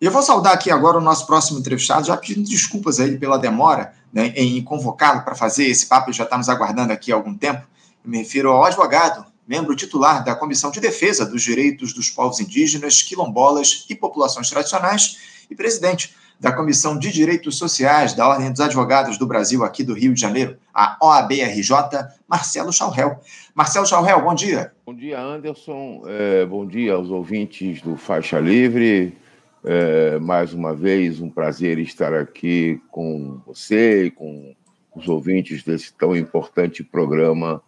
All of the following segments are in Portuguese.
E eu vou saudar aqui agora o nosso próximo entrevistado, já pedindo desculpas a ele pela demora né, em convocá-lo para fazer esse papo, já está nos aguardando aqui há algum tempo. Eu me refiro ao advogado, membro titular da Comissão de Defesa dos Direitos dos Povos Indígenas, Quilombolas e Populações Tradicionais e presidente da Comissão de Direitos Sociais da Ordem dos Advogados do Brasil, aqui do Rio de Janeiro, a OABRJ, Marcelo Chaurel. Marcelo Chaurel, bom dia. Bom dia, Anderson. É, bom dia aos ouvintes do Faixa Livre. É, mais uma vez, um prazer estar aqui com você e com os ouvintes desse tão importante programa,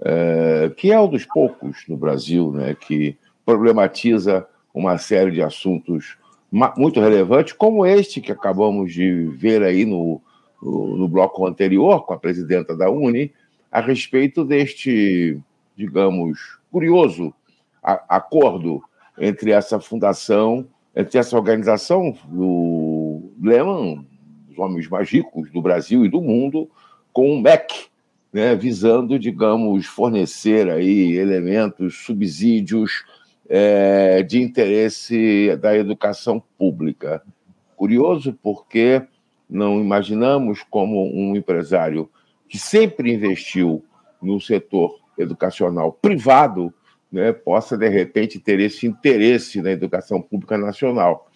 é, que é um dos poucos no Brasil, né, que problematiza uma série de assuntos muito relevantes, como este que acabamos de ver aí no, no, bloco anterior, com a presidenta da Uni, a respeito deste, digamos, curioso acordo entre essa fundação entre essa organização do Lehman, os homens mais ricos do Brasil e do mundo, com o MEC, né, visando, digamos, fornecer aí elementos, subsídios é, de interesse da educação pública. Curioso porque não imaginamos como um empresário que sempre investiu no setor educacional privado né, possa, de repente, ter esse interesse na educação pública nacional.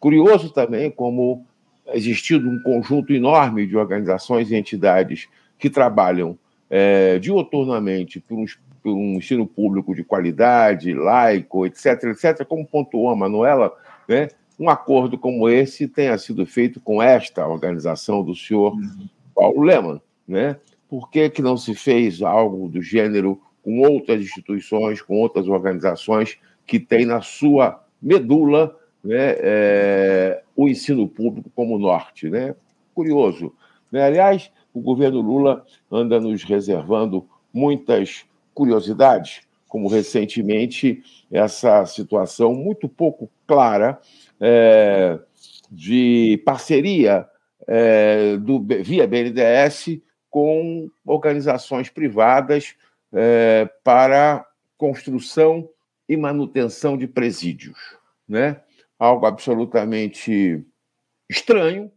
Curioso também como existindo um conjunto enorme de organizações e entidades que trabalham é, dioturnamente por um, por um, ensino público de qualidade, laico, etc., etc., como pontuou a Manuela, né, um acordo como esse tenha sido feito com esta organização do senhor uhum. Paulo Leman. Né? Por que, que não se fez algo do gênero com outras instituições, com outras organizações que têm na sua medula né, é, o ensino público como norte. Né? Curioso. Né? Aliás, o governo Lula anda nos reservando muitas curiosidades, como recentemente essa situação muito pouco clara é, de parceria é, do, via BNDES com organizações privadas é, para construção e manutenção de presídios, né? Algo absolutamente estranho,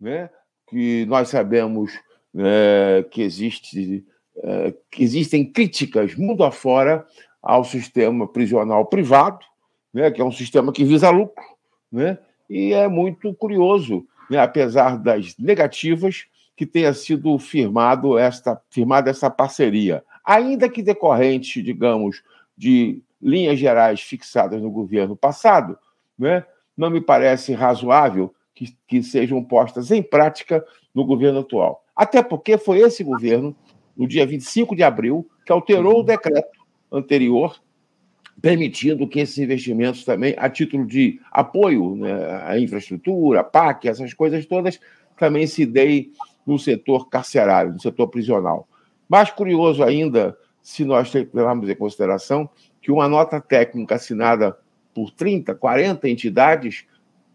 né? Que nós sabemos é, que existe é, que existem críticas mundo afora ao sistema prisional privado, né? Que é um sistema que visa lucro, né? E é muito curioso, né? apesar das negativas, que tenha sido firmado esta, firmada essa parceria ainda que decorrente, digamos, de linhas gerais fixadas no governo passado, né, não me parece razoável que, que sejam postas em prática no governo atual. Até porque foi esse governo, no dia 25 de abril, que alterou o decreto anterior, permitindo que esses investimentos também, a título de apoio né, à infraestrutura, PAC, essas coisas todas, também se deem no setor carcerário, no setor prisional. Mais curioso ainda, se nós levarmos em consideração que uma nota técnica assinada por 30, 40 entidades,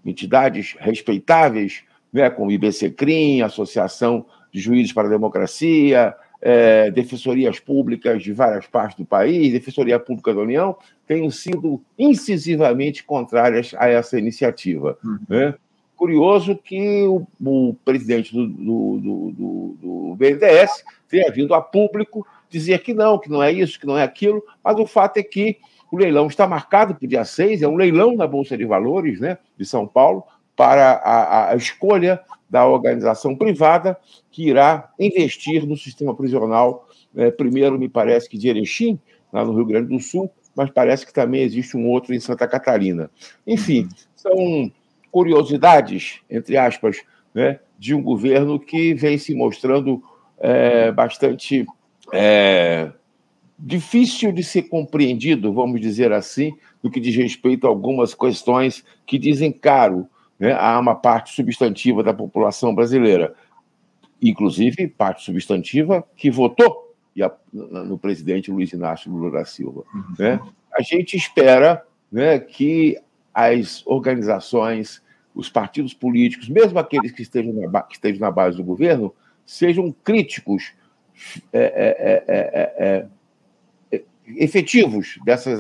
entidades respeitáveis, né, como IBC-CRIM, Associação de Juízes para a Democracia, é, defensorias públicas de várias partes do país, Defensoria Pública da União, tenham sido incisivamente contrárias a essa iniciativa. Uhum. Né? Curioso que o, o presidente do, do, do, do, BNDES tenha vindo a público dizer que não, que não é isso, que não é aquilo, mas o fato é que o leilão está marcado para o dia 6, é um leilão na Bolsa de Valores né, de São Paulo, para a, a escolha da organização privada que irá investir no sistema prisional, é, primeiro, me parece que de Erechim, lá no Rio Grande do Sul, mas parece que também existe um outro em Santa Catarina. Enfim, são curiosidades, entre aspas, né, de um governo que vem se mostrando é, bastante é, difícil de ser compreendido, vamos dizer assim, no que diz respeito a algumas questões que dizem caro né, a uma parte substantiva da população brasileira, inclusive parte substantiva que votou no presidente Luiz Inácio Lula da Silva. Né? A gente espera né, que as organizações, os partidos políticos, mesmo aqueles que estejam na, que estejam na base do governo, sejam críticos é é é, é, é, efetivos dessas,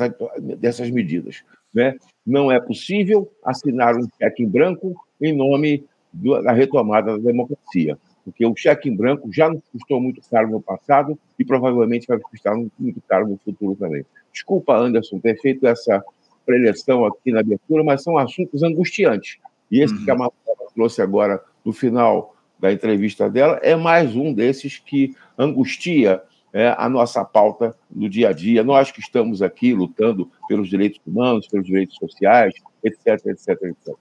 dessas medidas. Né? não é possível assinar um cheque em branco em nome da retomada da democracia, porque o cheque em branco já nos custou muito caro no passado e provavelmente vai custar muito caro no futuro também. Desculpa, Anderson, ter feito essa preleção aqui na abertura, mas são assuntos angustiantes. E esse uhum. que a Marcela trouxe agora no final da entrevista dela é mais um desses que angustia é, a nossa pauta no dia a dia. Nós que estamos aqui lutando pelos direitos humanos, pelos direitos sociais, etc, etc, etc.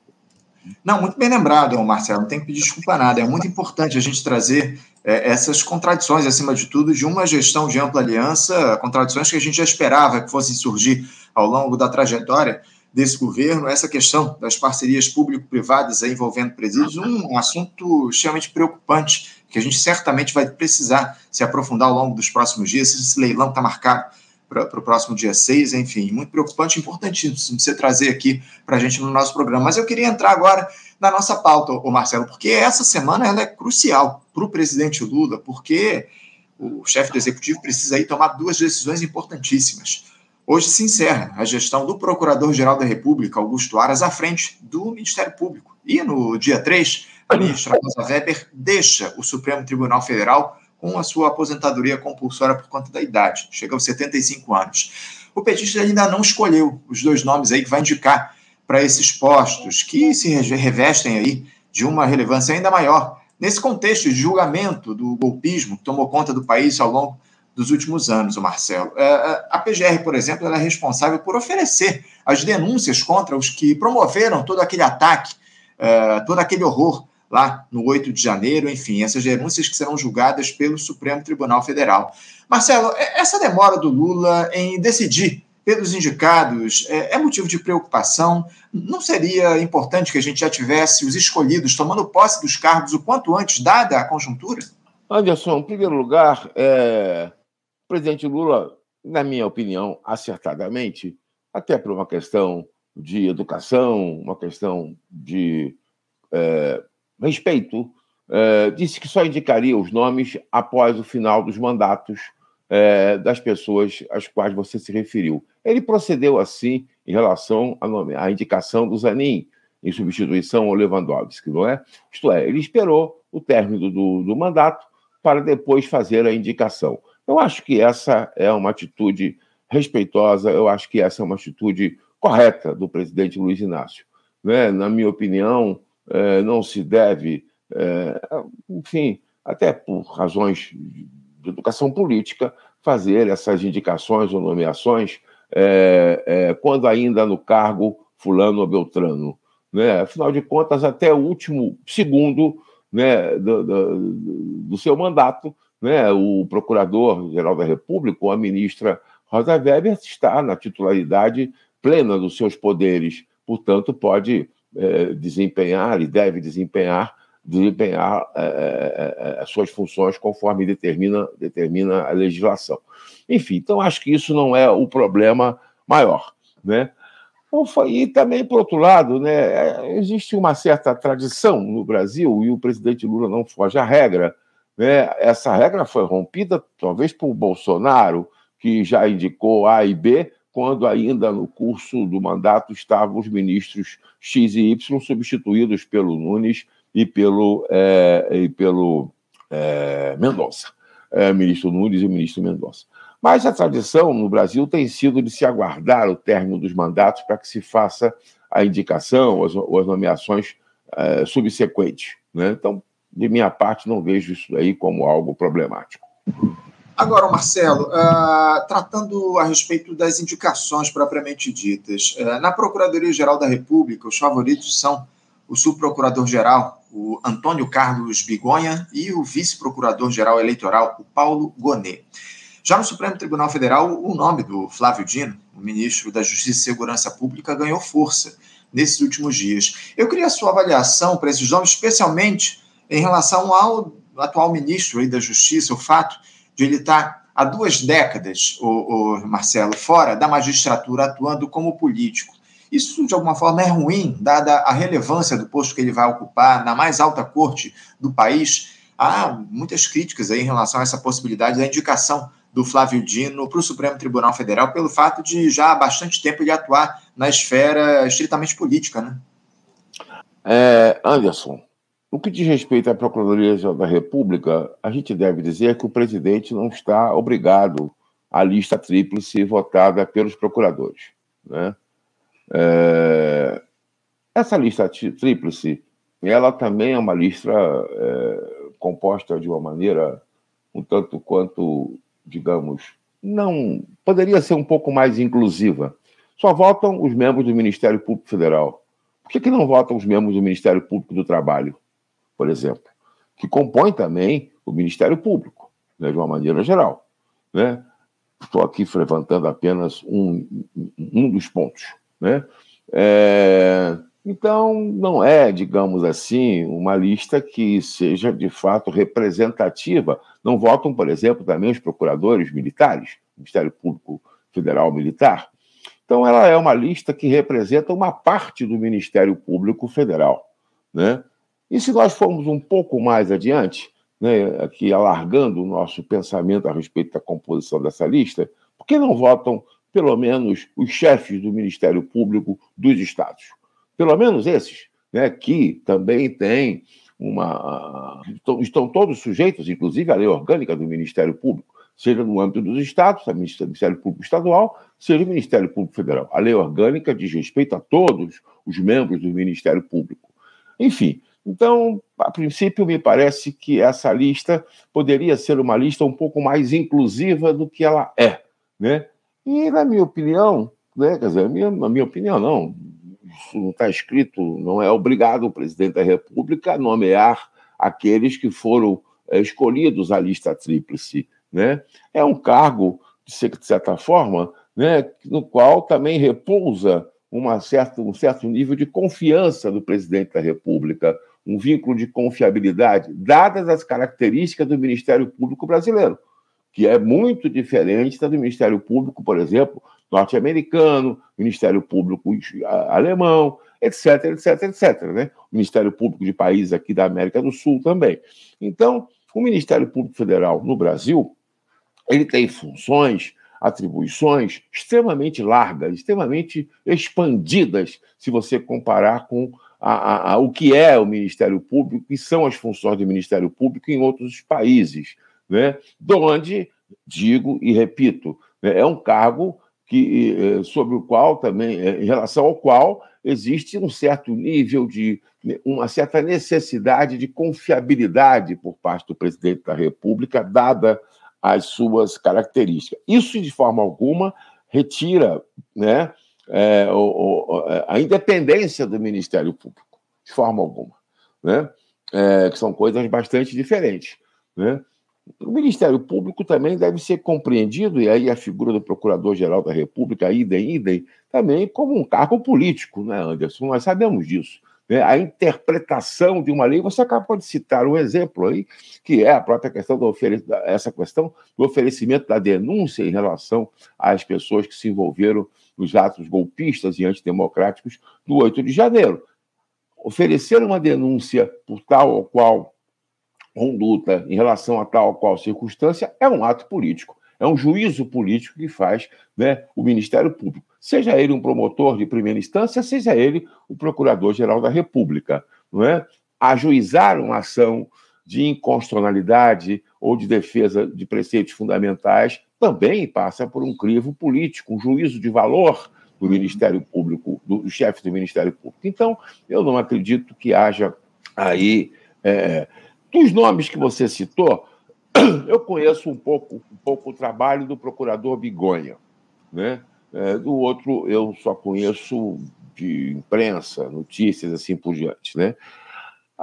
Não, muito bem lembrado, Marcelo, não tem que pedir desculpa nada. É muito importante a gente trazer é, essas contradições, acima de tudo, de uma gestão de ampla aliança, contradições que a gente já esperava que fossem surgir ao longo da trajetória desse governo, essa questão das parcerias público-privadas envolvendo presídios, um, assunto extremamente preocupante, que a gente certamente vai precisar se aprofundar ao longo dos próximos dias. Esse leilão está marcado para o próximo dia 6, enfim, muito preocupante, importantíssimo você trazer aqui para a gente no nosso programa. Mas eu queria entrar agora na nossa pauta, o Marcelo, porque essa semana ela é crucial para o presidente Lula, porque o chefe do executivo precisa aí tomar duas decisões importantíssimas. Hoje se encerra a gestão do Procurador-Geral da República, Augusto Aras, à frente do Ministério Público. E no dia 3, a ministra Rosa Weber deixa o Supremo Tribunal Federal com a sua aposentadoria compulsória por conta da idade, chega aos 75 anos. O petista ainda não escolheu os dois nomes aí que vai indicar para esses postos, que se revestem aí de uma relevância ainda maior, nesse contexto de julgamento do golpismo que tomou conta do país ao longo dos últimos anos, o Marcelo. É, é, a PGR, por exemplo, ela é responsável por oferecer as denúncias contra os que promoveram todo aquele ataque, é, todo aquele horror lá no 8 de janeiro, enfim, essas denúncias que serão julgadas pelo Supremo Tribunal Federal. Marcelo, essa demora do Lula em decidir pelos indicados é, motivo de preocupação? Não seria importante que a gente já tivesse os escolhidos tomando posse dos cargos o quanto antes, dada a conjuntura? Anderson, em primeiro lugar, é... presidente Lula, na minha opinião, acertadamente, até por uma questão de educação, uma questão de é, respeito, é, disse que só indicaria os nomes após o final dos mandatos é, das pessoas às quais você se referiu. Ele procedeu assim em relação à, indicação do Zanin, em substituição ao Lewandowski, não é? Isto é, ele esperou o término do, do mandato para depois fazer a indicação. Eu acho que essa é uma atitude respeitosa, eu acho que essa é uma atitude correta do presidente Luiz Inácio. Né? Na minha opinião, é, não se deve, é, enfim, até por razões de educação política, fazer essas indicações ou nomeações é, quando ainda no cargo fulano ou beltrano. Né? Afinal de contas, até o último segundo né, do, do, do seu mandato, né, o Procurador-Geral da República, ou a ministra Rosa Weber, está na titularidade plena dos seus poderes, portanto, pode é, desempenhar e deve desempenhar desempenhar é, é, é, as suas funções conforme determina, determina a legislação. Enfim, então acho que isso não é o problema maior. Né? E também, por outro lado, né, é, existe uma certa tradição no Brasil, e o presidente Lula não foge à regra. Né? Essa regra foi rompida, talvez, por Bolsonaro, que já indicou A e B, quando ainda no curso do mandato estavam os ministros X e Y substituídos pelo Nunes e pelo, é, e pelo é, Mendonça, é, ministro Nunes e ministro Mendonça. Mas a tradição no Brasil tem sido de se aguardar o término dos mandatos para que se faça a indicação ou as, ou as nomeações é, subsequentes. Né? Então, de minha parte, não vejo isso aí como algo problemático. Agora, Marcelo, uh, tratando a respeito das indicações propriamente ditas, uh, na Procuradoria-Geral da República, os favoritos são o subprocurador-geral, o Antônio Carlos Bigonha, e o vice-procurador-geral eleitoral, o Paulo Gonet. Já no Supremo Tribunal Federal, o nome do Flávio Dino, o ministro da Justiça e Segurança Pública, ganhou força nesses últimos dias. Eu queria a sua avaliação para esses nomes, especialmente em relação ao atual ministro da Justiça, o fato de ele estar há duas décadas, o, o Marcelo, fora da magistratura, atuando como político. Isso, de alguma forma, é ruim, dada a relevância do posto que ele vai ocupar na mais alta corte do país. Há muitas críticas aí em relação a essa possibilidade da indicação do Flávio Dino para o Supremo Tribunal Federal pelo fato de já há bastante tempo ele atuar na esfera estritamente política, né? É, Anderson, no que diz respeito à Procuradoria da República, a gente deve dizer que o presidente não está obrigado à lista tríplice votada pelos procuradores. Né? É, essa lista tríplice, ela também é uma lista é, composta de uma maneira um tanto quanto, digamos, não poderia ser um pouco mais inclusiva. Só votam os membros do Ministério Público Federal. Por que, que não votam os membros do Ministério Público do Trabalho, por exemplo, que compõe também o Ministério Público, né, de uma maneira geral? Né? Estou aqui levantando apenas um, um dos pontos. Né? É, então, não é, digamos assim, uma lista que seja de fato representativa. Não votam, por exemplo, também os procuradores militares, Ministério Público Federal Militar. Então, ela é uma lista que representa uma parte do Ministério Público Federal. Né? E se nós formos um pouco mais adiante, né, aqui alargando o nosso pensamento a respeito da composição dessa lista, por que não votam, pelo menos, os chefes do Ministério Público dos estados? pelo menos esses, né, que também têm uma. Estão, todos sujeitos, inclusive, à lei orgânica do Ministério Público, seja no âmbito dos estados, o Ministério Público Estadual, seja o Ministério Público Federal. A lei orgânica diz respeito a todos os membros do Ministério Público. Enfim, então, a princípio, me parece que essa lista poderia ser uma lista um pouco mais inclusiva do que ela é. Né? E, na minha opinião, né, quer dizer, minha, a minha opinião não, isso não está escrito, não é obrigado o presidente da República a nomear aqueles que foram é, escolhidos à lista tríplice. Né? É um cargo, de certa forma, né, no qual também repousa uma certa, um certo nível de confiança do presidente da República, um vínculo de confiabilidade, dadas as características do Ministério Público brasileiro, que é muito diferente do Ministério Público, por exemplo, norte-americano, Ministério Público alemão, etc, etc, etc. Né? O Ministério Público de países aqui da América do Sul também. Então, o Ministério Público Federal no Brasil, ele tem funções, atribuições extremamente largas, extremamente expandidas, se você comparar com a, a, o que é o Ministério Público e são as funções do Ministério Público em outros países, né? De onde, digo e repito, né, é um cargo que, eh, sobre o qual também, eh, em relação ao qual existe um certo nível de né, uma certa necessidade de confiabilidade por parte do presidente da República, dada as suas características. Isso, de forma alguma, retira né, é, a independência do Ministério Público, de forma alguma, né? É, que são coisas bastante diferentes. Né? O Ministério Público também deve ser compreendido, e aí a figura do Procurador-Geral da República, idem, idem, também como um cargo político, né, Anderson? Nós sabemos disso. Né? A interpretação de uma lei, você acabou de citar um exemplo aí, que é a própria questão do essa questão do oferecimento da denúncia em relação às pessoas que se envolveram nos atos golpistas e antidemocráticos do 8 de janeiro. Oferecer uma denúncia por tal ou qual conduta em relação a tal ou qual circunstância é um ato político, é um juízo político que faz né, o Ministério Público, seja ele um promotor de primeira instância, seja ele o Procurador-Geral da República. Não é? Ajuizar uma ação de inconstitucionalidade ou de defesa de preceitos fundamentais também passa por um crivo político, um juízo de valor do Ministério Público, do chefe do Ministério Público. Então, eu não acredito que haja aí é, dos nomes que você citou, eu conheço um pouco, um pouco o trabalho do procurador Bigonha. Né? É, do outro, eu só conheço de imprensa, notícias, assim por diante. Né?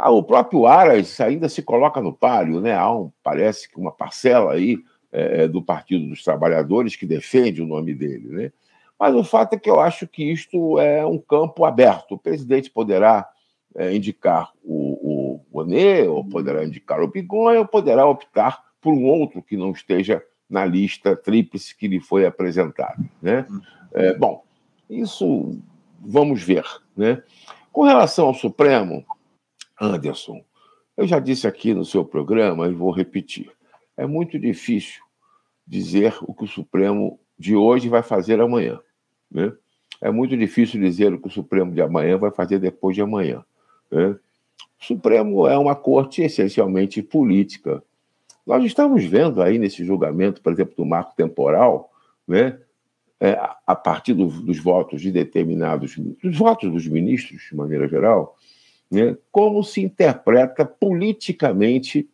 Ah, o próprio Aras ainda se coloca no páreo, né? há um, parece que uma parcela aí é, do Partido dos Trabalhadores que defende o nome dele. Né? Mas o fato é que eu acho que isto é um campo aberto. O presidente poderá é, indicar o, o Bonet, ou poderá indicar o Bigonha, ou poderá optar por um outro que não esteja na lista tríplice que lhe foi apresentada. Né? É, bom, isso vamos ver. Né? Com relação ao Supremo, Anderson, eu já disse aqui no seu programa e vou repetir: é muito difícil dizer o que o Supremo de hoje vai fazer amanhã. Né? É muito difícil dizer o que o Supremo de amanhã vai fazer depois de amanhã. Né? O Supremo é uma corte essencialmente política. Nós estamos vendo aí nesse julgamento, por exemplo, do marco temporal, né, é, a partir do, dos votos de determinados, dos votos dos ministros, de maneira geral, né, como se interpreta politicamente,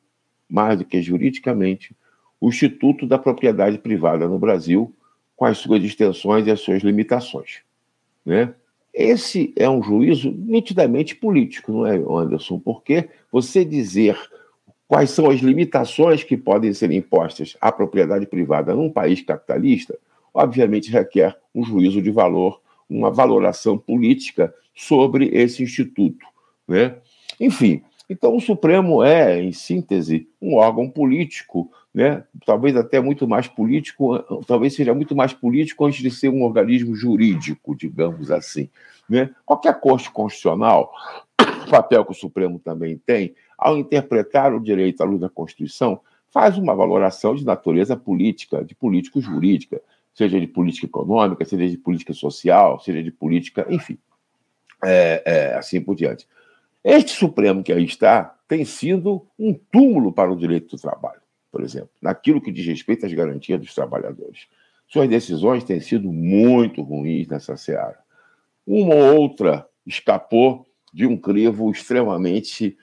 mais do que juridicamente, o Instituto da Propriedade Privada no Brasil, com as suas extensões e as suas limitações. Né? Esse é um juízo nitidamente político, não é, Anderson? Porque você dizer quais são as limitações que podem ser impostas à propriedade privada num país capitalista, obviamente requer um juízo de valor, uma valoração política sobre esse instituto. Né? Enfim, então o Supremo é, em síntese, um órgão político, né? talvez até muito mais político, talvez seja muito mais político antes de ser um organismo jurídico, digamos assim. Né? Qualquer corte constitucional, papel que o Supremo também tem, ao interpretar o direito à luz da Constituição, faz uma valoração de natureza política, de político-jurídica, seja de política econômica, seja de política social, seja de política, enfim, é, é, assim por diante. Este Supremo que aí está tem sido um túmulo para o direito do trabalho, por exemplo, naquilo que diz respeito às garantias dos trabalhadores. Suas decisões têm sido muito ruins nessa seara. Uma ou outra escapou de um crivo extremamente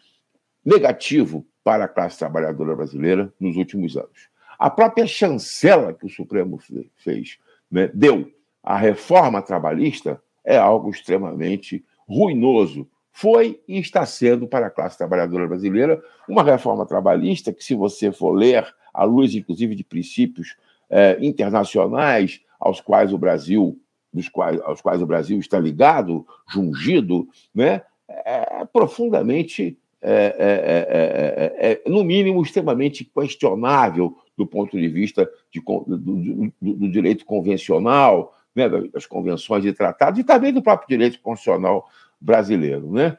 negativo para a classe trabalhadora brasileira nos últimos anos. A própria chancela que o Supremo fez, né, deu à reforma trabalhista, é algo extremamente ruinoso foi e está sendo para a classe trabalhadora brasileira uma reforma trabalhista que, se você for ler, à luz, inclusive, de princípios eh, internacionais aos quais o Brasil, dos quais, aos quais o Brasil está ligado, jungido, né, é profundamente, é, é, é, no mínimo, extremamente questionável do ponto de vista de, do, do, do, direito convencional, né, das convenções e tratados, e também do próprio direito constitucional brasileiro, né?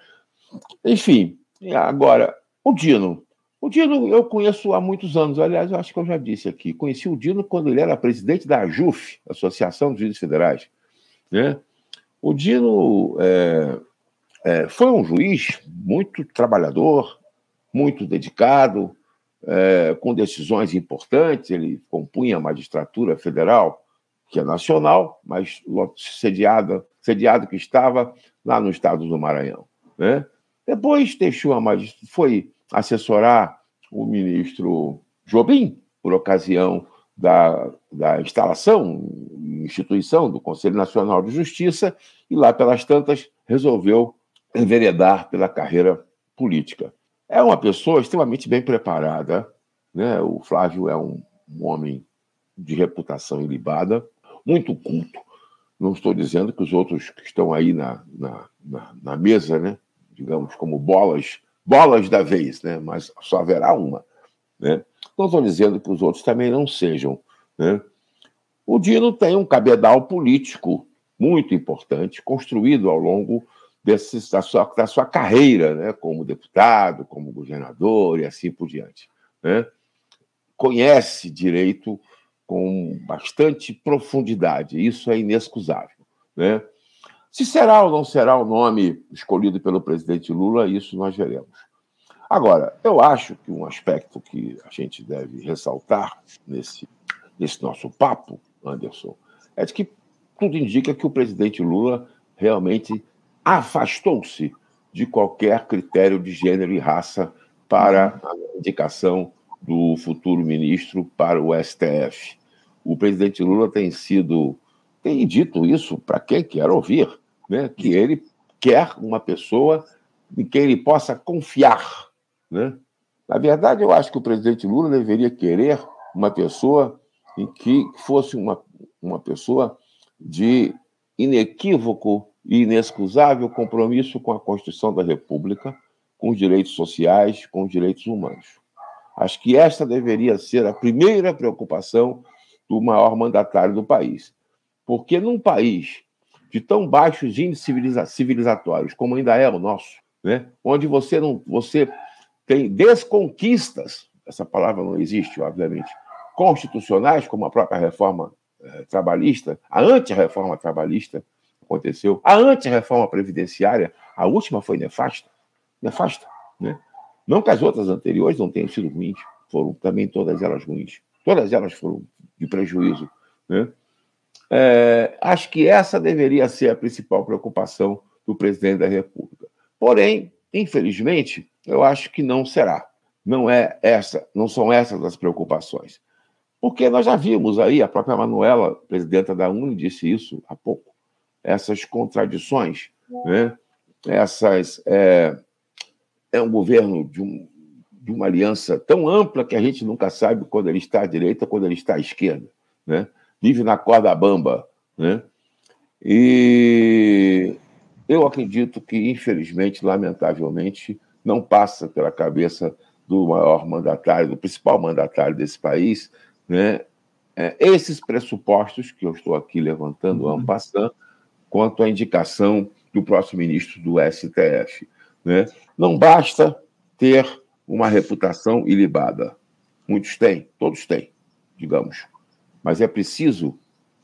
Enfim, agora, o Dino. O Dino eu conheço há muitos anos, aliás, eu acho que eu já disse aqui. Conheci o Dino quando ele era presidente da AJUF, Associação dos Juízes Federais. Né? O Dino é, é, foi um juiz muito trabalhador, muito dedicado, é, com decisões importantes. Ele compunha a magistratura federal, que é nacional, mas sediada, sediado que estava lá no estado do Maranhão. Né? Depois deixou a foi assessorar o ministro Jobim, por ocasião da, da instalação, instituição do Conselho Nacional de Justiça, e lá pelas tantas resolveu enveredar pela carreira política. É uma pessoa extremamente bem preparada, né? o Flávio é um, um homem de reputação ilibada, muito culto, não estou dizendo que os outros que estão aí na, na, na, na mesa, né, digamos, como bolas, bolas da vez, né, mas só haverá uma. Né? Não estou dizendo que os outros também não sejam. Né? O Dino tem um cabedal político muito importante, construído ao longo desse, da, sua, da sua carreira, né? como deputado, como governador e assim por diante. Né? Conhece direito com bastante profundidade. Isso é inexcusável. Né? Se será ou não será o nome escolhido pelo presidente Lula, isso nós veremos. Agora, eu acho que um aspecto que a gente deve ressaltar nesse, nesse nosso papo, Anderson, é de que tudo indica que o presidente Lula realmente afastou-se de qualquer critério de gênero e raça para a indicação do futuro ministro para o STF o presidente Lula tem sido, tem dito isso para quem quer ouvir, né? que ele quer uma pessoa em quem ele possa confiar. Né? Na verdade, eu acho que o presidente Lula deveria querer uma pessoa em que fosse uma, uma pessoa de inequívoco e inexcusável compromisso com a Constituição da República, com os direitos sociais, com os direitos humanos. Acho que esta deveria ser a primeira preocupação do maior mandatário do país. Porque num país de tão baixos índices civilizatórios como ainda é o nosso, né? onde você não você tem desconquistas, essa palavra não existe, obviamente, constitucionais, como a própria reforma eh, trabalhista, a anti-reforma trabalhista aconteceu, a anti-reforma previdenciária, a última foi nefasta, nefasta, né? Não que as outras anteriores não tenham sido ruins, foram também todas elas ruins, todas elas foram de prejuízo, né? É, acho que essa deveria ser a principal preocupação do presidente da República. Porém, infelizmente, eu acho que não será. Não é essa, não são essas as preocupações. Porque nós já vimos aí, a própria Manuela, presidenta da UNE, disse isso há pouco, essas contradições, né? essas. É, é um governo de, um, de, uma aliança tão ampla que a gente nunca sabe quando ele está à direita, quando ele está à esquerda. Né? Vive na corda bamba. Né? E eu acredito que, infelizmente, lamentavelmente, não passa pela cabeça do maior mandatário, do principal mandatário desse país, né, é, esses pressupostos que eu estou aqui levantando, uhum. passando, quanto à indicação do próximo ministro do STF. Né? Não basta ter uma reputação ilibada. Muitos têm, todos têm, digamos. Mas é preciso,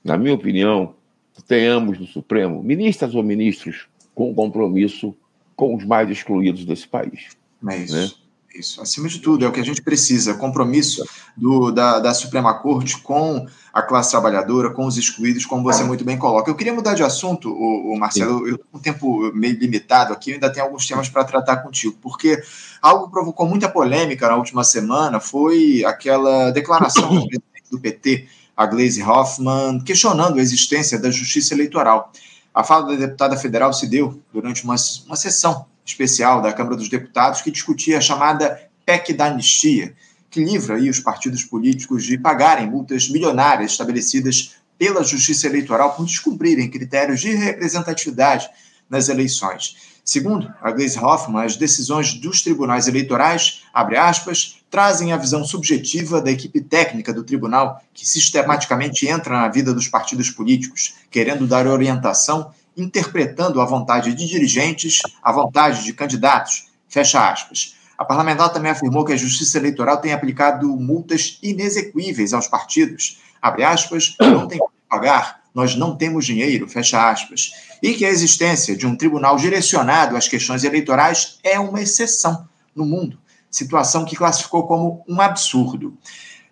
na minha opinião, que tenhamos no Supremo ministras ou ministros com compromisso com os mais excluídos desse país. É isso. Né? Isso, acima de tudo, é o que a gente precisa: compromisso do, da, da Suprema Corte com a classe trabalhadora, com os excluídos, como você muito bem coloca. Eu queria mudar de assunto, o, Marcelo, eu com um tempo meio limitado aqui, ainda tenho alguns temas para tratar contigo, porque algo que provocou muita polêmica na última semana foi aquela declaração do presidente do PT, a Gleisi Hoffmann, questionando a existência da justiça eleitoral. A fala da deputada federal se deu durante uma, uma sessão especial da Câmara dos Deputados que discutia a chamada PEC da anistia, que livra aí os partidos políticos de pagarem multas milionárias estabelecidas pela Justiça Eleitoral por descumprirem critérios de representatividade nas eleições. Segundo a Gleisi Hoffmann, as decisões dos tribunais eleitorais, abre aspas, trazem a visão subjetiva da equipe técnica do tribunal, que sistematicamente entra na vida dos partidos políticos, querendo dar orientação interpretando a vontade de dirigentes, a vontade de candidatos. Fecha aspas. A parlamentar também afirmou que a Justiça Eleitoral tem aplicado multas inexequíveis aos partidos. Abre aspas, não tem como pagar, nós não temos dinheiro, fecha aspas. E que a existência de um tribunal direcionado às questões eleitorais é uma exceção no mundo, situação que classificou como um absurdo.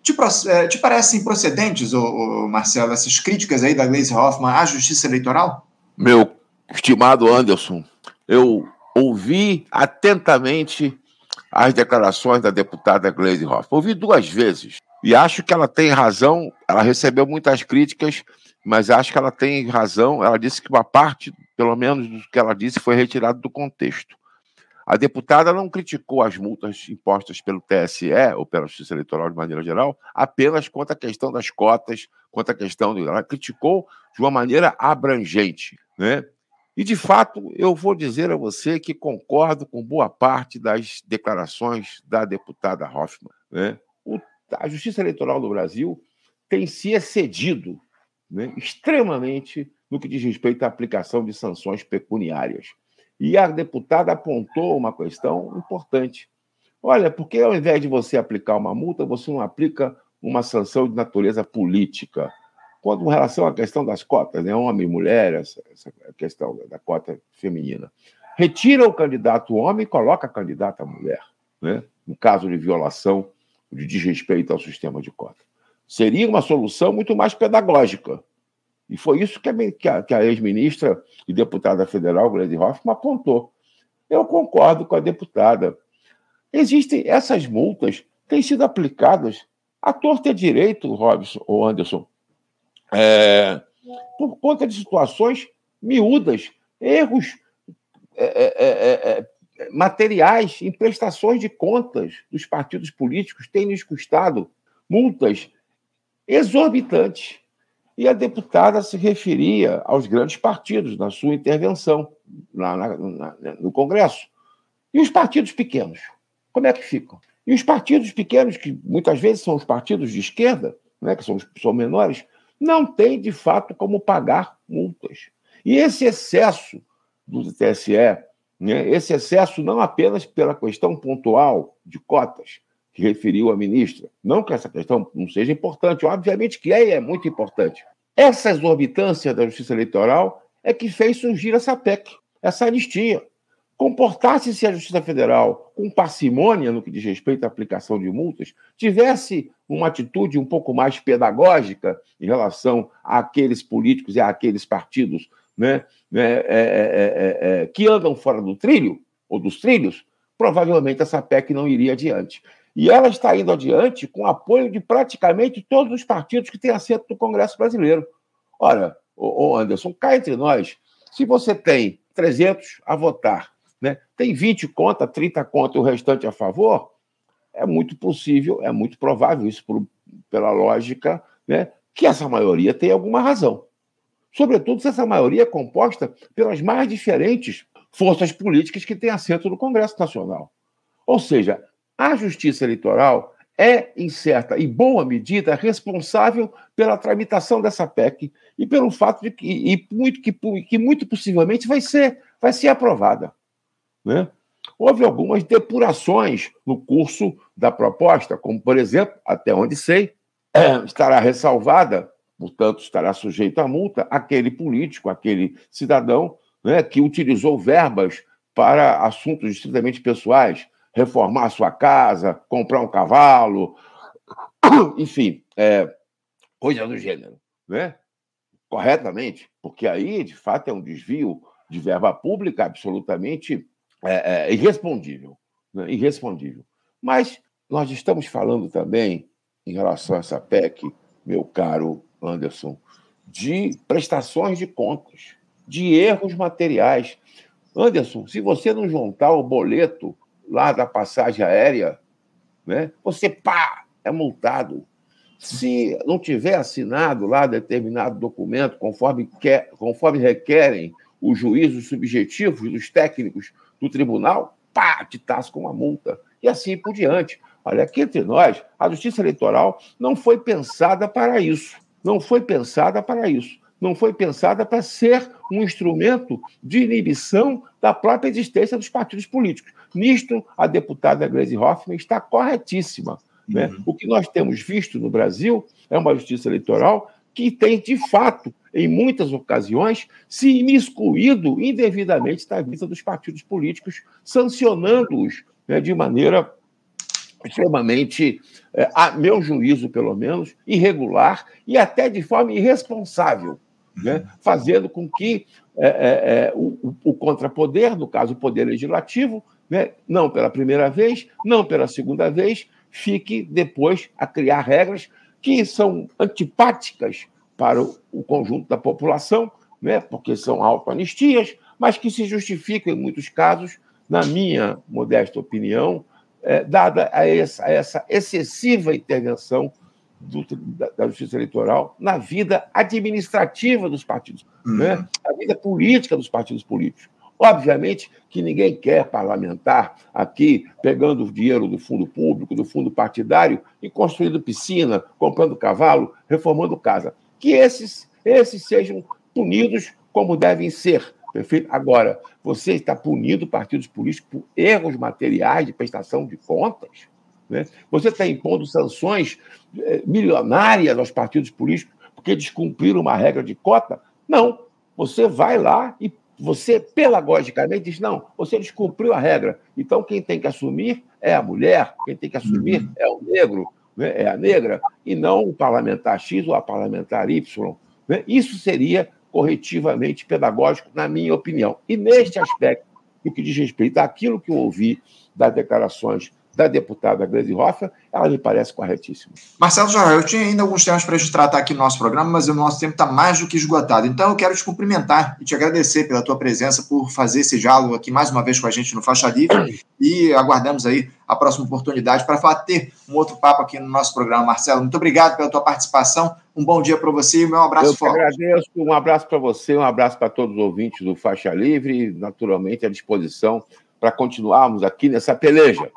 Te, eh, te parecem procedentes, ô, ô, Marcelo, essas críticas aí da Gleisi Hoffmann à Justiça Eleitoral? Meu estimado Anderson, eu ouvi atentamente as declarações da deputada Gleisi Hoffmann. Ouvi duas vezes e acho que ela tem razão. Ela recebeu muitas críticas, mas acho que ela tem razão. Ela disse que uma parte, pelo menos, do que ela disse foi retirado do contexto. A deputada não criticou as multas impostas pelo TSE ou pela Justiça Eleitoral de maneira geral, apenas quanto à questão das cotas, quanto à questão. Ela criticou de uma maneira abrangente. Né? E, de fato, eu vou dizer a você que concordo com boa parte das declarações da deputada Hoffmann. Né? O, a Justiça Eleitoral do Brasil tem se excedido né, extremamente no que diz respeito à aplicação de sanções pecuniárias. E a deputada apontou uma questão importante. Olha, por que ao invés de você aplicar uma multa, você não aplica uma sanção de natureza política? Em relação à questão das cotas, né? homem e mulher, essa, essa questão da cota feminina. Retira o candidato homem e coloca a candidata mulher, né? no caso de violação de desrespeito ao sistema de cota. Seria uma solução muito mais pedagógica. E foi isso que a, que a ex-ministra e deputada federal, Gleisi Hoffmann, apontou. Eu concordo com a deputada. Existem essas multas, têm sido aplicadas à torta e direito, Robson ou Anderson, é, por conta de situações miúdas, erros é é, é, é, materiais em prestações de contas dos partidos políticos têm nos custado multas exorbitantes. E a deputada se referia aos grandes partidos na sua intervenção na, na, na, no Congresso. E os partidos pequenos? Como é que ficam? E os partidos pequenos, que muitas vezes são os partidos de esquerda, né, que são, são menores, não tem, de fato, como pagar multas. E esse excesso do TSE, né, esse excesso não apenas pela questão pontual de cotas, que referiu a ministra. Não que essa questão não seja importante, obviamente que é e é muito importante. Essa exorbitância da justiça eleitoral é que fez surgir essa PEC, essa anistia. Comportasse-se a Justiça Federal com parcimônia no que diz respeito à aplicação de multas, tivesse uma atitude um pouco mais pedagógica em relação àqueles políticos e àqueles partidos né, né é, é, é, que andam fora do trilho, ou dos trilhos, provavelmente essa PEC não iria adiante. E ela está indo adiante com apoio de praticamente todos os partidos que têm assento no Congresso brasileiro. Ora, ô Anderson, cá entre nós, se você tem 300 a votar, né, tem 20 contra, 30 contra o restante a favor, é muito possível, é muito provável, isso por, pela lógica, né, que essa maioria tem alguma razão. Sobretudo se essa maioria é composta pelas mais diferentes forças políticas que têm assento no Congresso Nacional. Ou seja, a justiça eleitoral é, em certa e boa medida, responsável pela tramitação dessa PEC e pelo fato de que, e muito, que, que muito possivelmente vai ser, vai ser aprovada. Né? Houve algumas depurações no curso da proposta, como, por exemplo, até onde sei, é, estará ressalvada, portanto, estará sujeito à multa, aquele político, aquele cidadão né, que utilizou verbas para assuntos estritamente pessoais, reformar a sua casa, comprar um cavalo, enfim, é, coisa do gênero, né? Corretamente, porque aí, de fato, é um desvio de verba pública absolutamente é, é, irrespondível, né? irrespondível. Mas nós estamos falando também, em relação a essa PEC, meu caro Anderson, de prestações de contas, de erros materiais. Anderson, se você não juntar o boleto lá da passagem aérea, né? você pá, é multado. Se não tiver assinado lá determinado documento, conforme, quer, conforme requerem os juízos subjetivos dos técnicos do tribunal, pá, te tasca uma multa. E assim por diante. Olha, aqui entre nós, a justiça eleitoral não foi pensada para isso. Não foi pensada para isso não foi pensada para ser um instrumento de inibição da própria existência dos partidos políticos. Nisto, a deputada Gleisi Hoffmann está corretíssima. Né? Uhum. O que nós temos visto no Brasil é uma justiça eleitoral que tem, de fato, em muitas ocasiões, se imiscuído indevidamente na vida dos partidos políticos, sancionando-os né, de maneira extremamente, é, a meu juízo, pelo menos, irregular e até de forma irresponsável né, fazendo com que é, é, é, o, o, contrapoder, no caso o poder legislativo, né, não pela primeira vez, não pela segunda vez, fique depois a criar regras que são antipáticas para o, conjunto da população, né, porque são autoanistias, mas que se justificam em muitos casos, na minha modesta opinião, é, dada a essa, a essa excessiva intervenção do, da, da, justiça eleitoral na vida administrativa dos partidos, uhum. né? a vida política dos partidos políticos. Obviamente que ninguém quer parlamentar aqui pegando o dinheiro do fundo público, do fundo partidário e construindo piscina, comprando cavalo, reformando casa. Que esses, esses sejam punidos como devem ser. Perfeito? Agora, você está punindo partidos políticos por erros materiais de prestação de contas? Né? Você está impondo sanções eh, milionárias aos partidos políticos porque descumpriram uma regra de cota? Não. Você vai lá e você, pedagogicamente, diz: não, você descumpriu a regra. Então, quem tem que assumir é a mulher, quem tem que assumir uhum. é o negro, né? é a negra, e não o parlamentar X ou a parlamentar Y. Né? Isso seria corretivamente pedagógico, na minha opinião. E neste aspecto, no que diz respeito àquilo que eu ouvi das declarações da deputada Gleisi Hoffa, ela me parece corretíssima. Marcelo Jorge, eu tinha ainda alguns temas para a gente tratar aqui no nosso programa, mas o nosso tempo está mais do que esgotado. Então eu quero te cumprimentar e te agradecer pela tua presença, por fazer esse diálogo aqui mais uma vez com a gente no Faixa Livre e aguardamos aí a próxima oportunidade para ter um outro papo aqui no nosso programa. Marcelo, muito obrigado pela tua participação. Um bom dia para você e um abraço eu forte. Eu agradeço, um abraço para você, um abraço para todos os ouvintes do Faixa Livre, naturalmente à disposição para continuarmos aqui nessa peleja.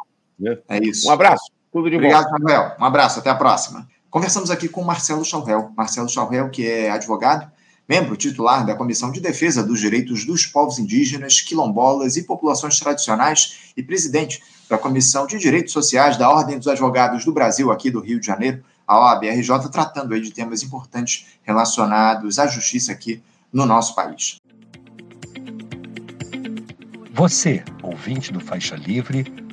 Né? É isso. Um abraço. Tudo de Obrigado, bom. Manuel. Um abraço. Até a próxima. Conversamos aqui com Marcelo Chalrel. Marcelo Chalrel, que é advogado, membro titular da Comissão de Defesa dos Direitos dos Povos Indígenas, Quilombolas e Populações Tradicionais e presidente da Comissão de Direitos Sociais da Ordem dos Advogados do Brasil, aqui do Rio de Janeiro, a OABRJ, tratando aí de temas importantes relacionados à justiça aqui no nosso país. Você, ouvinte do Faixa Livre,